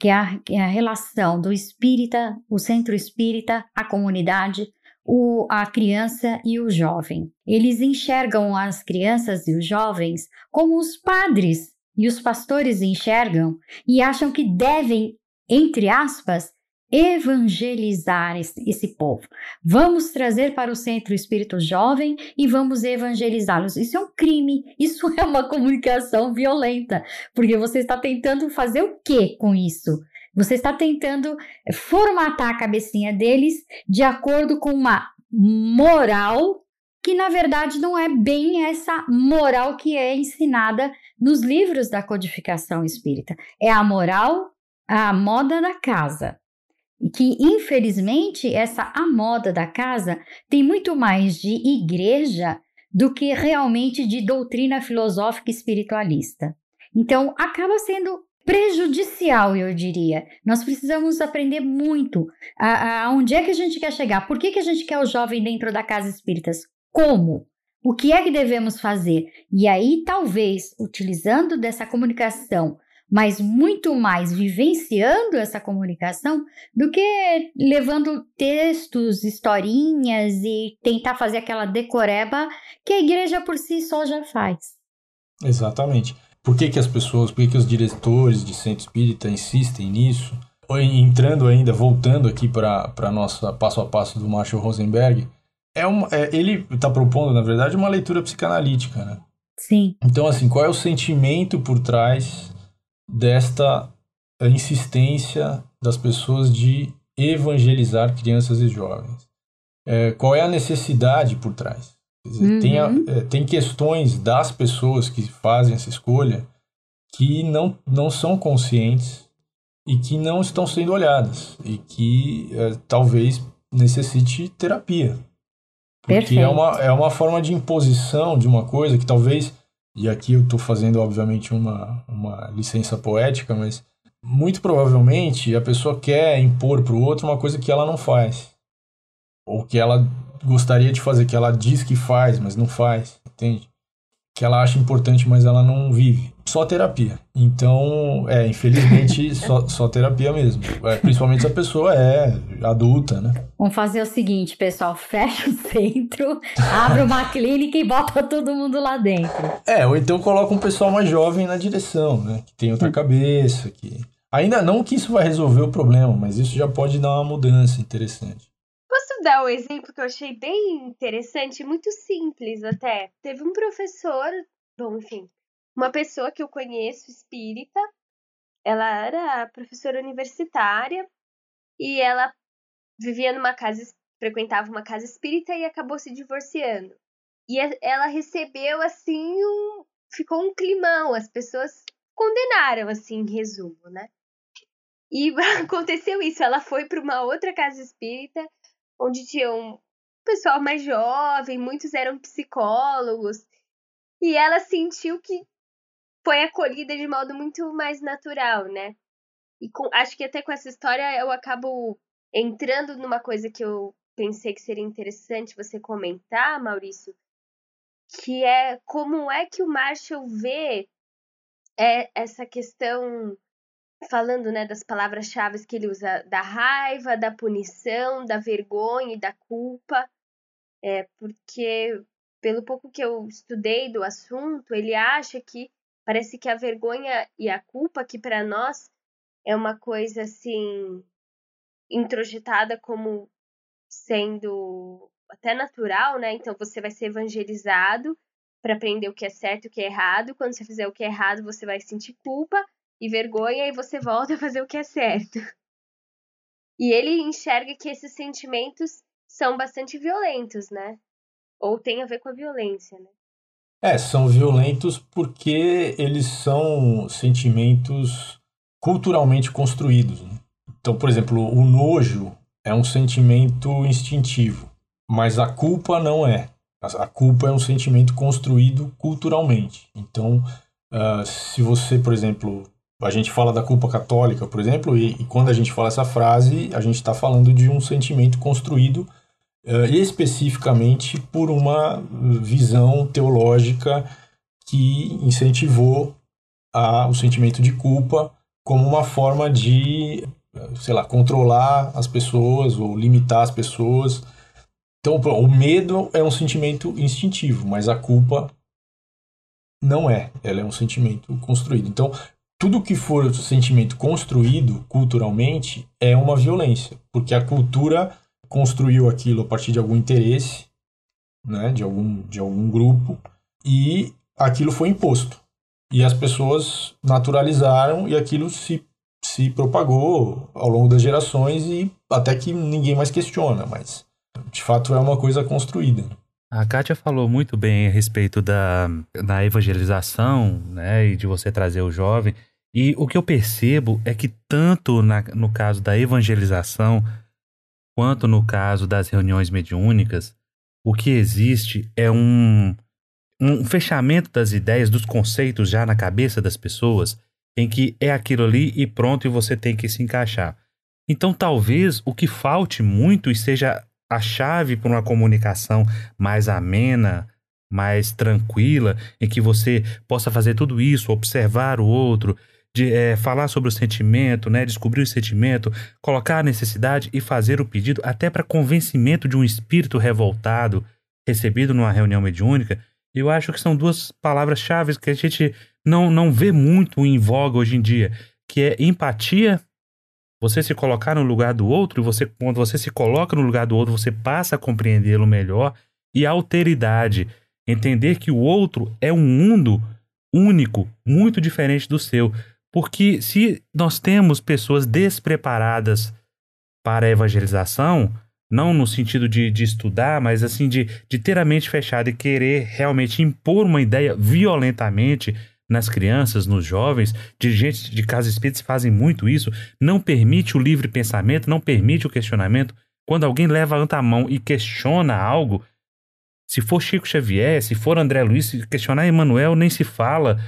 que é a, é a relação do espírita, o centro espírita, a comunidade, o, a criança e o jovem. Eles enxergam as crianças e os jovens como os padres e os pastores enxergam e acham que devem, entre aspas, evangelizar esse povo. Vamos trazer para o centro o espírito jovem e vamos evangelizá-los. Isso é um crime, isso é uma comunicação violenta, porque você está tentando fazer o que com isso? Você está tentando formatar a cabecinha deles de acordo com uma moral que na verdade não é bem essa moral que é ensinada nos livros da codificação espírita. É a moral, a moda da casa. E que, infelizmente, essa a moda da casa tem muito mais de igreja do que realmente de doutrina filosófica espiritualista. Então, acaba sendo prejudicial, eu diria. Nós precisamos aprender muito a, a, onde é que a gente quer chegar. Por que, que a gente quer o jovem dentro da casa espíritas? Como? O que é que devemos fazer? E aí, talvez, utilizando dessa comunicação, mas muito mais vivenciando essa comunicação do que levando textos, historinhas e tentar fazer aquela decoreba que a igreja por si só já faz. Exatamente. Por que, que as pessoas, por que, que os diretores de centro espírita insistem nisso? Entrando ainda, voltando aqui para a nossa passo a passo do Marshall Rosenberg, é uma, é, ele está propondo, na verdade, uma leitura psicanalítica, né? Sim. Então, assim, qual é o sentimento por trás desta insistência das pessoas de evangelizar crianças e jovens? É, qual é a necessidade por trás? Dizer, uhum. tem, a, uhum. é, tem questões das pessoas que fazem essa escolha que não, não são conscientes e que não estão sendo olhadas e que é, talvez necessite terapia Porque Perfeito. é uma, é uma forma de imposição de uma coisa que talvez, e aqui eu estou fazendo, obviamente, uma, uma licença poética, mas muito provavelmente a pessoa quer impor para o outro uma coisa que ela não faz. Ou que ela gostaria de fazer, que ela diz que faz, mas não faz, entende? Que ela acha importante, mas ela não vive. Só terapia. Então, é, infelizmente, só, só terapia mesmo. É, principalmente se a pessoa é adulta, né? Vamos fazer o seguinte, pessoal: fecha o centro, abre uma clínica e bota todo mundo lá dentro. É, ou então coloca um pessoal mais jovem na direção, né? Que tem outra cabeça, que... Ainda não que isso vai resolver o problema, mas isso já pode dar uma mudança interessante. Dar um exemplo que eu achei bem interessante, muito simples até. Teve um professor, bom, enfim, uma pessoa que eu conheço, espírita, ela era professora universitária e ela vivia numa casa, frequentava uma casa espírita e acabou se divorciando. E ela recebeu assim um, ficou um climão, as pessoas condenaram assim, em resumo, né? E aconteceu isso, ela foi para uma outra casa espírita onde tinha um pessoal mais jovem, muitos eram psicólogos, e ela sentiu que foi acolhida de modo muito mais natural, né? E com, acho que até com essa história eu acabo entrando numa coisa que eu pensei que seria interessante você comentar, Maurício, que é como é que o Marshall vê é, essa questão falando né, das palavras-chave que ele usa da raiva, da punição, da vergonha e da culpa, é, porque pelo pouco que eu estudei do assunto, ele acha que parece que a vergonha e a culpa, que para nós é uma coisa assim introjetada como sendo até natural, né? Então você vai ser evangelizado para aprender o que é certo e o que é errado. Quando você fizer o que é errado, você vai sentir culpa e vergonha e você volta a fazer o que é certo. E ele enxerga que esses sentimentos são bastante violentos, né? Ou tem a ver com a violência, né? É, são violentos porque eles são sentimentos culturalmente construídos. Né? Então, por exemplo, o nojo é um sentimento instintivo, mas a culpa não é. A culpa é um sentimento construído culturalmente. Então, uh, se você, por exemplo, a gente fala da culpa católica, por exemplo, e, e quando a gente fala essa frase, a gente está falando de um sentimento construído uh, especificamente por uma visão teológica que incentivou a, o sentimento de culpa como uma forma de, sei lá, controlar as pessoas ou limitar as pessoas. Então, o medo é um sentimento instintivo, mas a culpa não é. Ela é um sentimento construído. Então, tudo que for sentimento construído culturalmente é uma violência, porque a cultura construiu aquilo a partir de algum interesse, né, de algum de algum grupo e aquilo foi imposto. E as pessoas naturalizaram e aquilo se se propagou ao longo das gerações e até que ninguém mais questiona, mas de fato é uma coisa construída. A Kátia falou muito bem a respeito da, da evangelização, né, e de você trazer o jovem. E o que eu percebo é que tanto na, no caso da evangelização, quanto no caso das reuniões mediúnicas, o que existe é um, um fechamento das ideias, dos conceitos já na cabeça das pessoas, em que é aquilo ali e pronto, e você tem que se encaixar. Então, talvez o que falte muito e seja a chave para uma comunicação mais amena, mais tranquila, em que você possa fazer tudo isso, observar o outro, de é, falar sobre o sentimento, né, descobrir o sentimento, colocar a necessidade e fazer o pedido, até para convencimento de um espírito revoltado recebido numa reunião mediúnica, eu acho que são duas palavras-chave que a gente não, não vê muito em voga hoje em dia, que é empatia, você se colocar no lugar do outro, você, quando você se coloca no lugar do outro, você passa a compreendê-lo melhor, e alteridade, entender que o outro é um mundo único, muito diferente do seu. Porque se nós temos pessoas despreparadas para a evangelização, não no sentido de, de estudar, mas assim de, de ter a mente fechada e querer realmente impor uma ideia violentamente nas crianças, nos jovens, dirigentes de casas espíritas fazem muito isso, não permite o livre pensamento, não permite o questionamento. Quando alguém leva a mão e questiona algo, Se for Chico Xavier, se for André Luiz, questionar Emmanuel, nem se fala.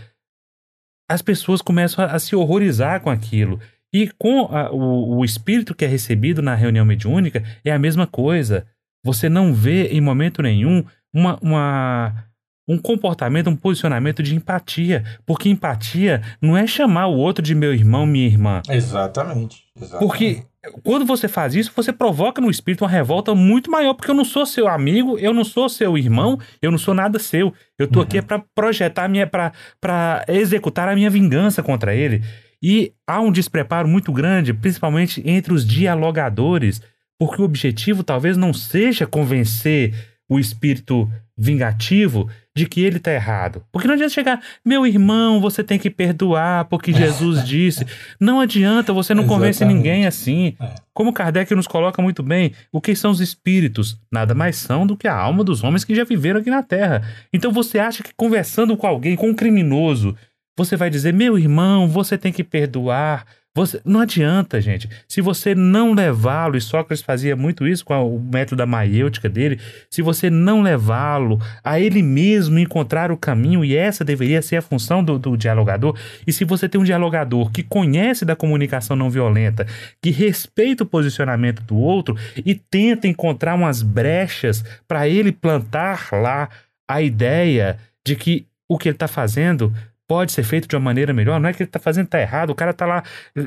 As pessoas começam a, a se horrorizar com aquilo. E com a, o, o espírito que é recebido na reunião mediúnica é a mesma coisa. Você não vê em momento nenhum uma, uma, um comportamento, um posicionamento de empatia. Porque empatia não é chamar o outro de meu irmão, minha irmã. Exatamente. exatamente. Porque quando você faz isso, você provoca no espírito uma revolta muito maior, porque eu não sou seu amigo, eu não sou seu irmão, eu não sou nada seu. Eu tô uhum. aqui para projetar a minha para executar a minha vingança contra ele. E há um despreparo muito grande, principalmente entre os dialogadores, porque o objetivo talvez não seja convencer o espírito vingativo de que ele está errado. Porque não adianta chegar, meu irmão, você tem que perdoar porque Jesus disse. Não adianta, você não convence ninguém assim. É. Como Kardec nos coloca muito bem, o que são os espíritos? Nada mais são do que a alma dos homens que já viveram aqui na Terra. Então você acha que conversando com alguém, com um criminoso, você vai dizer, meu irmão, você tem que perdoar. Você, não adianta, gente. Se você não levá-lo, e Sócrates fazia muito isso com o método da maiêutica dele, se você não levá-lo a ele mesmo encontrar o caminho, e essa deveria ser a função do, do dialogador, e se você tem um dialogador que conhece da comunicação não violenta, que respeita o posicionamento do outro e tenta encontrar umas brechas para ele plantar lá a ideia de que o que ele está fazendo pode ser feito de uma maneira melhor. Não é que ele está fazendo tá errado. O cara está lá,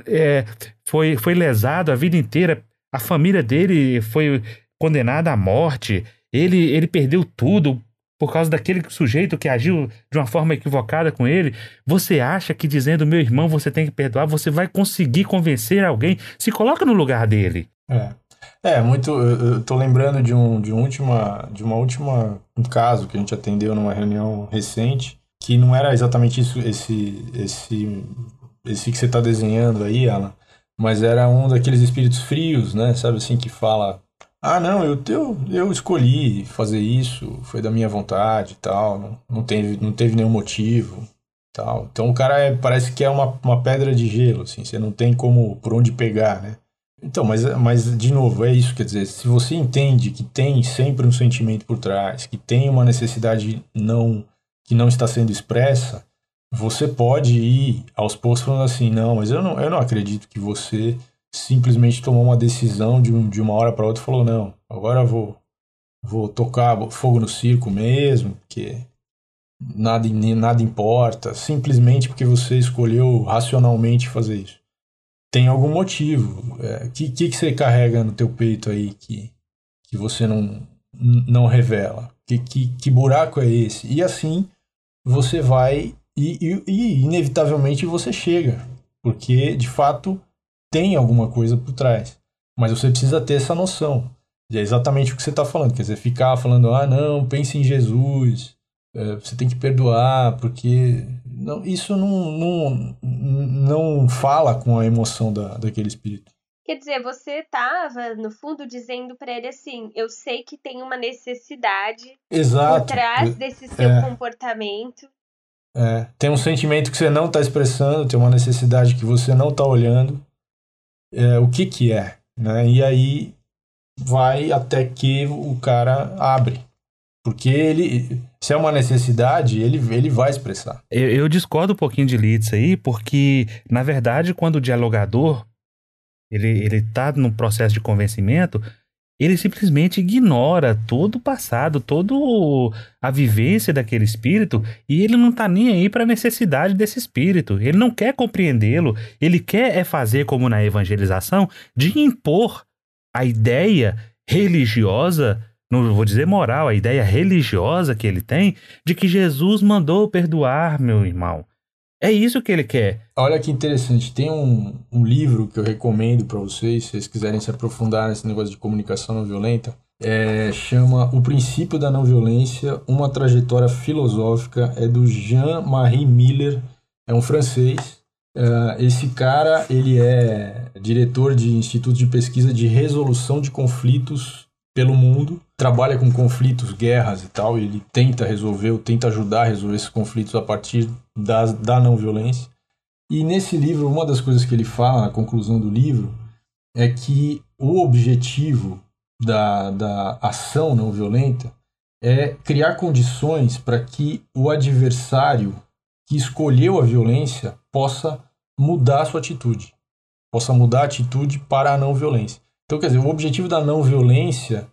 é, foi, foi lesado a vida inteira. A família dele foi condenada à morte. Ele, ele perdeu tudo por causa daquele sujeito que agiu de uma forma equivocada com ele. Você acha que dizendo meu irmão você tem que perdoar, você vai conseguir convencer alguém? Se coloca no lugar dele. É. É, muito. Eu tô lembrando de um, de um última, de uma última um caso que a gente atendeu numa reunião recente, que não era exatamente isso, esse, esse, esse que você está desenhando aí, Alan, mas era um daqueles espíritos frios, né? Sabe assim, que fala: ah, não, eu, eu, eu escolhi fazer isso, foi da minha vontade e tal, não, não, teve, não teve nenhum motivo tal. Então o cara é, parece que é uma, uma pedra de gelo, assim, você não tem como, por onde pegar, né? Então, mas, mas de novo, é isso, quer dizer, se você entende que tem sempre um sentimento por trás, que tem uma necessidade não que não está sendo expressa, você pode ir aos poucos falando assim, não, mas eu não, eu não acredito que você simplesmente tomou uma decisão de, um, de uma hora para outra e falou, não, agora vou, vou tocar fogo no circo mesmo, porque nada, nada importa, simplesmente porque você escolheu racionalmente fazer isso. Tem algum motivo. O é, que, que, que você carrega no teu peito aí que, que você não, não revela? Que, que, que buraco é esse? E assim você vai e, e, e, inevitavelmente você chega, porque de fato tem alguma coisa por trás. Mas você precisa ter essa noção. E é exatamente o que você está falando. Quer dizer, ficar falando, ah, não, pense em Jesus, é, você tem que perdoar, porque não, isso não, não, não fala com a emoção da, daquele espírito. Quer dizer, você estava, no fundo, dizendo para ele assim: eu sei que tem uma necessidade Exato. por trás desse seu é. comportamento. É. Tem um sentimento que você não está expressando, tem uma necessidade que você não está olhando. É, o que que é? Né? E aí vai até que o cara abre. Porque ele, se é uma necessidade, ele, ele vai expressar. Eu, eu discordo um pouquinho de Litz aí, porque, na verdade, quando o dialogador ele, ele tá no processo de convencimento, ele simplesmente ignora todo o passado, toda a vivência daquele espírito e ele não tá nem aí para a necessidade desse espírito. Ele não quer compreendê-lo, ele quer é fazer como na evangelização, de impor a ideia religiosa, não vou dizer moral, a ideia religiosa que ele tem de que Jesus mandou perdoar, meu irmão. É isso que ele quer. Olha que interessante. Tem um, um livro que eu recomendo para vocês, se vocês quiserem se aprofundar nesse negócio de comunicação não violenta. É, chama O Princípio da Não Violência, uma trajetória filosófica. É do Jean-Marie Miller, é um francês. É, esse cara ele é diretor de Instituto de Pesquisa de Resolução de Conflitos pelo mundo, trabalha com conflitos, guerras e tal, e ele tenta resolver, ou tenta ajudar a resolver esses conflitos a partir da, da não violência. E nesse livro, uma das coisas que ele fala, na conclusão do livro, é que o objetivo da, da ação não violenta é criar condições para que o adversário que escolheu a violência possa mudar a sua atitude, possa mudar a atitude para a não violência. Então, quer dizer, o objetivo da não violência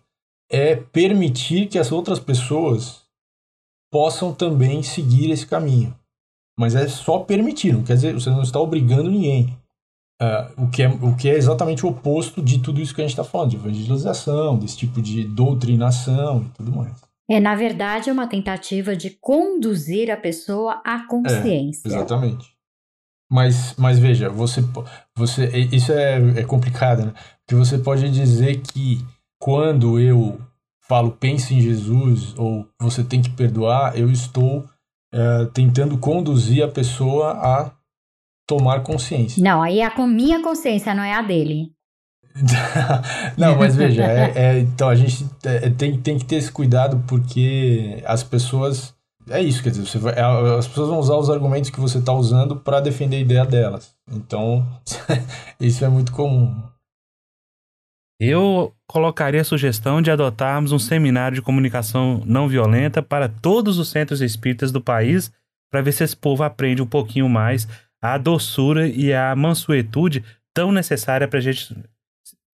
é permitir que as outras pessoas possam também seguir esse caminho. Mas é só permitir, não quer dizer, você não está obrigando ninguém. Uh, o, que é, o que é exatamente o oposto de tudo isso que a gente está falando, de evangelização, desse tipo de doutrinação e tudo mais. É, na verdade, é uma tentativa de conduzir a pessoa à consciência. É, exatamente. Mas, mas veja, você, você isso é, é complicado, né? Porque você pode dizer que quando eu falo pense em Jesus ou você tem que perdoar, eu estou é, tentando conduzir a pessoa a tomar consciência. Não, aí é a minha consciência, não é a dele. não, mas veja, é, é, então a gente é, tem, tem que ter esse cuidado porque as pessoas. É isso, quer dizer, você vai, é, as pessoas vão usar os argumentos que você está usando para defender a ideia delas. Então, isso é muito comum. Eu colocaria a sugestão de adotarmos um seminário de comunicação não violenta para todos os centros espíritas do país, para ver se esse povo aprende um pouquinho mais a doçura e a mansuetude tão necessária para gente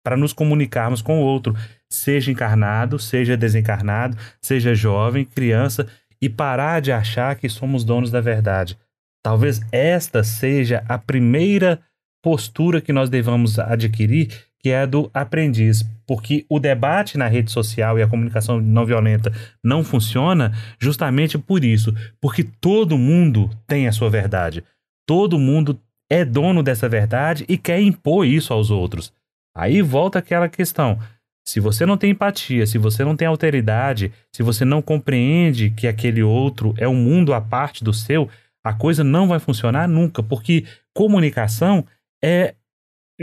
para nos comunicarmos com o outro, seja encarnado, seja desencarnado, seja jovem, criança, e parar de achar que somos donos da verdade. Talvez esta seja a primeira postura que nós devamos adquirir, que é a do aprendiz, porque o debate na rede social e a comunicação não violenta não funciona justamente por isso, porque todo mundo tem a sua verdade. Todo mundo é dono dessa verdade e quer impor isso aos outros. Aí volta aquela questão. Se você não tem empatia, se você não tem alteridade, se você não compreende que aquele outro é um mundo à parte do seu, a coisa não vai funcionar nunca, porque comunicação é,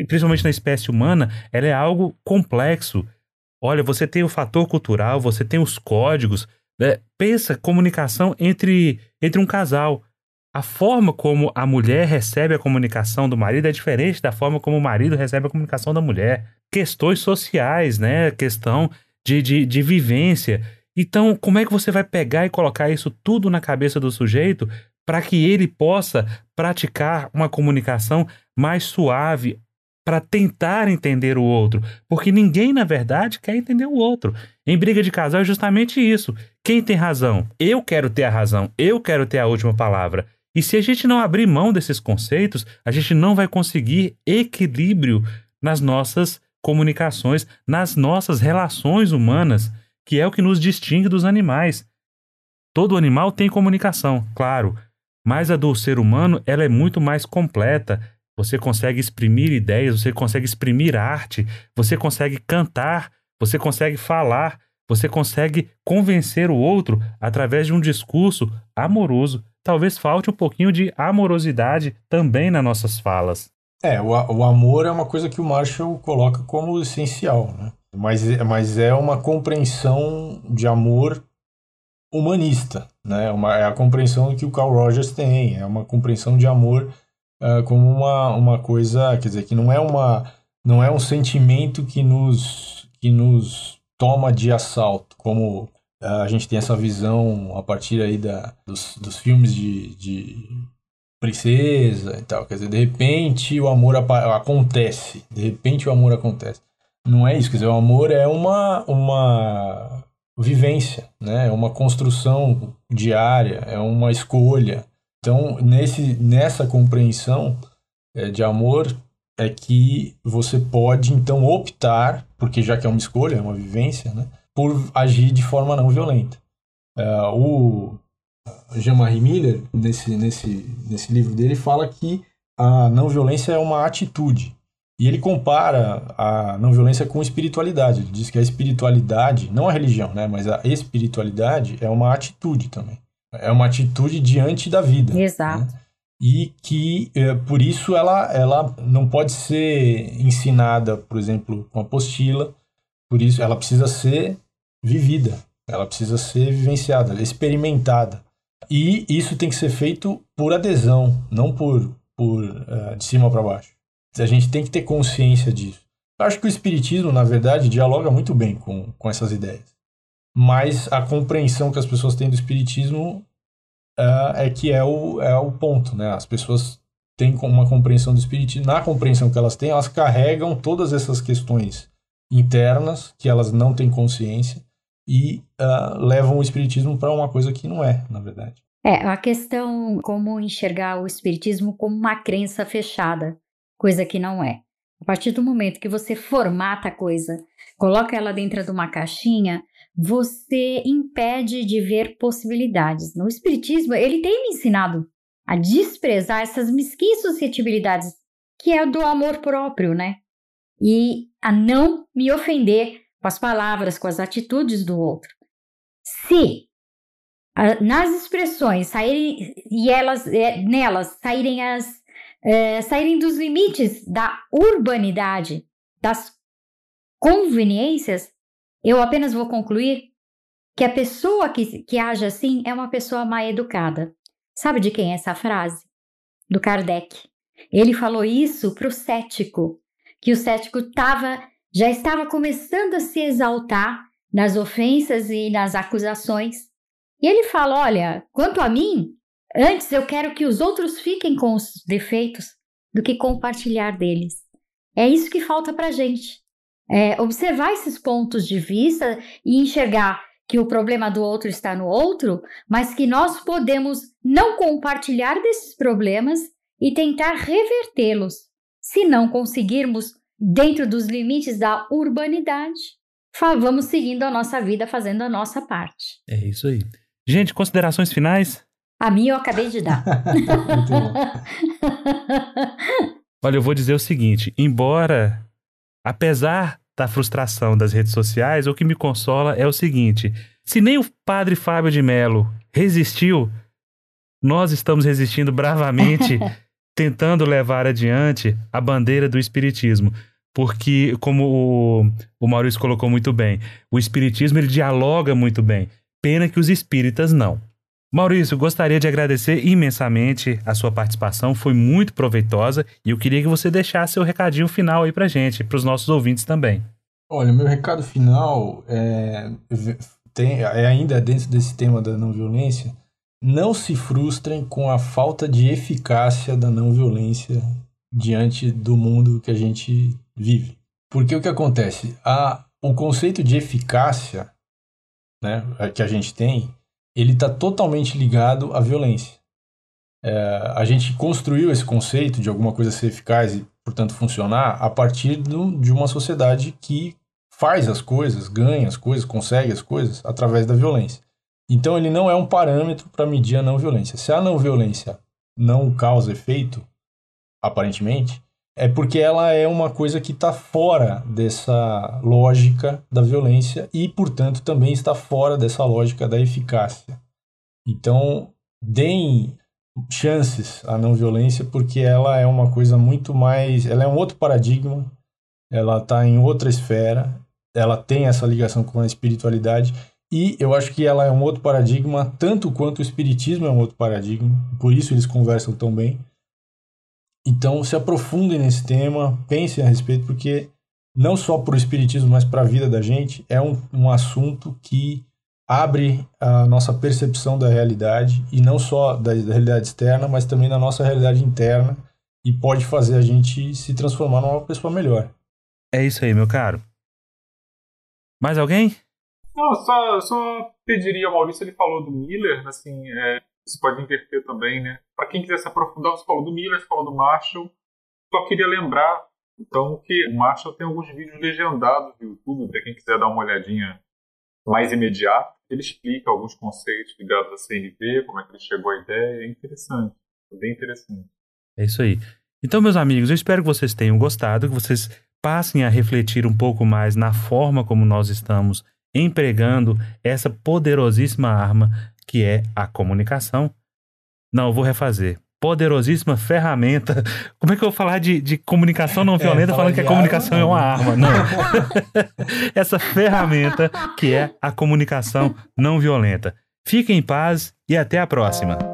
principalmente na espécie humana, ela é algo complexo. Olha, você tem o fator cultural, você tem os códigos. Né? Pensa comunicação entre, entre um casal. A forma como a mulher recebe a comunicação do marido é diferente da forma como o marido recebe a comunicação da mulher. Questões sociais, né? Questão de, de, de vivência. Então, como é que você vai pegar e colocar isso tudo na cabeça do sujeito para que ele possa praticar uma comunicação mais suave para tentar entender o outro? Porque ninguém, na verdade, quer entender o outro. Em briga de casal é justamente isso. Quem tem razão? Eu quero ter a razão, eu quero ter a última palavra. E se a gente não abrir mão desses conceitos, a gente não vai conseguir equilíbrio nas nossas comunicações, nas nossas relações humanas, que é o que nos distingue dos animais. Todo animal tem comunicação, claro, mas a do ser humano ela é muito mais completa. Você consegue exprimir ideias, você consegue exprimir arte, você consegue cantar, você consegue falar, você consegue convencer o outro através de um discurso amoroso talvez falte um pouquinho de amorosidade também nas nossas falas. É, o, o amor é uma coisa que o Marshall coloca como essencial, né? Mas, mas é uma compreensão de amor humanista, né? Uma, é a compreensão que o Carl Rogers tem, é uma compreensão de amor uh, como uma, uma coisa, quer dizer, que não é uma não é um sentimento que nos que nos toma de assalto, como a gente tem essa visão a partir aí da, dos, dos filmes de, de princesa e tal. Quer dizer, de repente o amor acontece. De repente o amor acontece. Não é isso, quer dizer, o amor é uma, uma vivência, né? é uma construção diária, é uma escolha. Então, nesse, nessa compreensão é, de amor, é que você pode então optar, porque já que é uma escolha, é uma vivência, né? por agir de forma não violenta. Uh, o Jean-Marie Miller, nesse, nesse, nesse livro dele, fala que a não violência é uma atitude. E ele compara a não violência com espiritualidade. Ele diz que a espiritualidade, não a religião, né, mas a espiritualidade é uma atitude também. É uma atitude diante da vida. Exato. Né? E que, é, por isso, ela, ela não pode ser ensinada, por exemplo, com apostila. Por isso, ela precisa ser vivida, ela precisa ser vivenciada, experimentada. E isso tem que ser feito por adesão, não por, por uh, de cima para baixo. A gente tem que ter consciência disso. Eu acho que o Espiritismo, na verdade, dialoga muito bem com, com essas ideias. mas a compreensão que as pessoas têm do espiritismo uh, é que é o, é o ponto, né? As pessoas têm uma compreensão do espiritismo, na compreensão que elas têm, elas carregam todas essas questões internas que elas não têm consciência e uh, levam o espiritismo para uma coisa que não é, na verdade. É, a questão como enxergar o espiritismo como uma crença fechada, coisa que não é. A partir do momento que você formata a coisa, coloca ela dentro de uma caixinha, você impede de ver possibilidades. No espiritismo, ele tem me ensinado a desprezar essas mesquinhas suscetibilidades que é do amor próprio, né? E a não me ofender com as palavras, com as atitudes do outro. Se nas expressões saírem e elas é, nelas saírem as é, saírem dos limites da urbanidade, das conveniências, eu apenas vou concluir que a pessoa que, que age assim é uma pessoa mal educada. Sabe de quem é essa frase? Do Kardec. Ele falou isso para o cético, que o cético tava, já estava começando a se exaltar nas ofensas e nas acusações. E ele fala: Olha, quanto a mim, antes eu quero que os outros fiquem com os defeitos do que compartilhar deles. É isso que falta para gente. É observar esses pontos de vista e enxergar que o problema do outro está no outro, mas que nós podemos não compartilhar desses problemas e tentar revertê-los. Se não conseguirmos, dentro dos limites da urbanidade, vamos seguindo a nossa vida, fazendo a nossa parte. É isso aí. Gente, considerações finais? A minha eu acabei de dar. Olha, eu vou dizer o seguinte: embora, apesar da frustração das redes sociais, o que me consola é o seguinte: se nem o padre Fábio de Mello resistiu, nós estamos resistindo bravamente, tentando levar adiante a bandeira do Espiritismo. Porque, como o, o Maurício colocou muito bem, o Espiritismo ele dialoga muito bem. Pena que os espíritas não. Maurício, gostaria de agradecer imensamente a sua participação, foi muito proveitosa e eu queria que você deixasse seu recadinho final aí pra gente, para os nossos ouvintes também. Olha, meu recado final é, tem, é ainda dentro desse tema da não violência. Não se frustrem com a falta de eficácia da não violência diante do mundo que a gente vive. Porque o que acontece? A, o conceito de eficácia né, que a gente tem ele está totalmente ligado à violência. É, a gente construiu esse conceito de alguma coisa ser eficaz e, portanto, funcionar a partir do, de uma sociedade que faz as coisas, ganha as coisas, consegue as coisas através da violência. Então, ele não é um parâmetro para medir a não violência. Se a não violência não causa efeito, aparentemente, é porque ela é uma coisa que está fora dessa lógica da violência e, portanto, também está fora dessa lógica da eficácia. Então, deem chances à não violência porque ela é uma coisa muito mais. Ela é um outro paradigma, ela está em outra esfera, ela tem essa ligação com a espiritualidade e eu acho que ela é um outro paradigma, tanto quanto o espiritismo é um outro paradigma, por isso eles conversam tão bem. Então, se aprofundem nesse tema, pensem a respeito, porque não só para o Espiritismo, mas para a vida da gente, é um, um assunto que abre a nossa percepção da realidade, e não só da, da realidade externa, mas também da nossa realidade interna, e pode fazer a gente se transformar numa pessoa melhor. É isso aí, meu caro. Mais alguém? Não, só, só pediria ao Maurício, ele falou do Miller, assim, é, você pode inverter também, né? Para quem quiser se aprofundar, você falou do Miller, você falou do Marshall. Só queria lembrar, então, que o Marshall tem alguns vídeos legendados no YouTube, para quem quiser dar uma olhadinha mais imediata. Ele explica alguns conceitos ligados à CNV, como é que ele chegou à ideia. É interessante, é bem interessante. É isso aí. Então, meus amigos, eu espero que vocês tenham gostado, que vocês passem a refletir um pouco mais na forma como nós estamos empregando essa poderosíssima arma que é a comunicação. Não, eu vou refazer. Poderosíssima ferramenta. Como é que eu vou falar de, de comunicação não é, violenta é, falando que a comunicação arma, é uma arma? Não. Essa ferramenta que é a comunicação não violenta. Fiquem em paz e até a próxima.